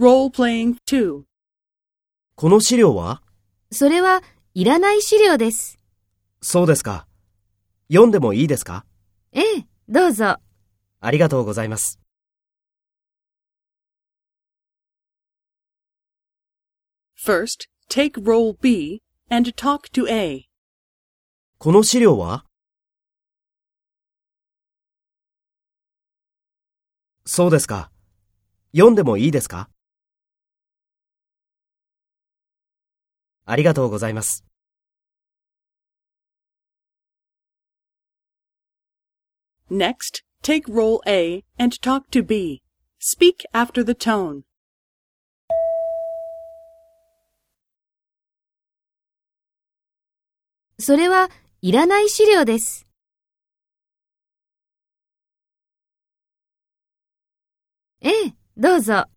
Role-playing 2. この資料は？それはいらない資料です。そうですか。読んでもいいですか？ええ、どうぞ。ありがとうございます。First, take role B and talk to A. この資料は？そうですか。読んでもいいですか？ありがとうございます。Next, take role A and talk to B. Speak after the tone. それはいらない資料です。ええ、どうぞ。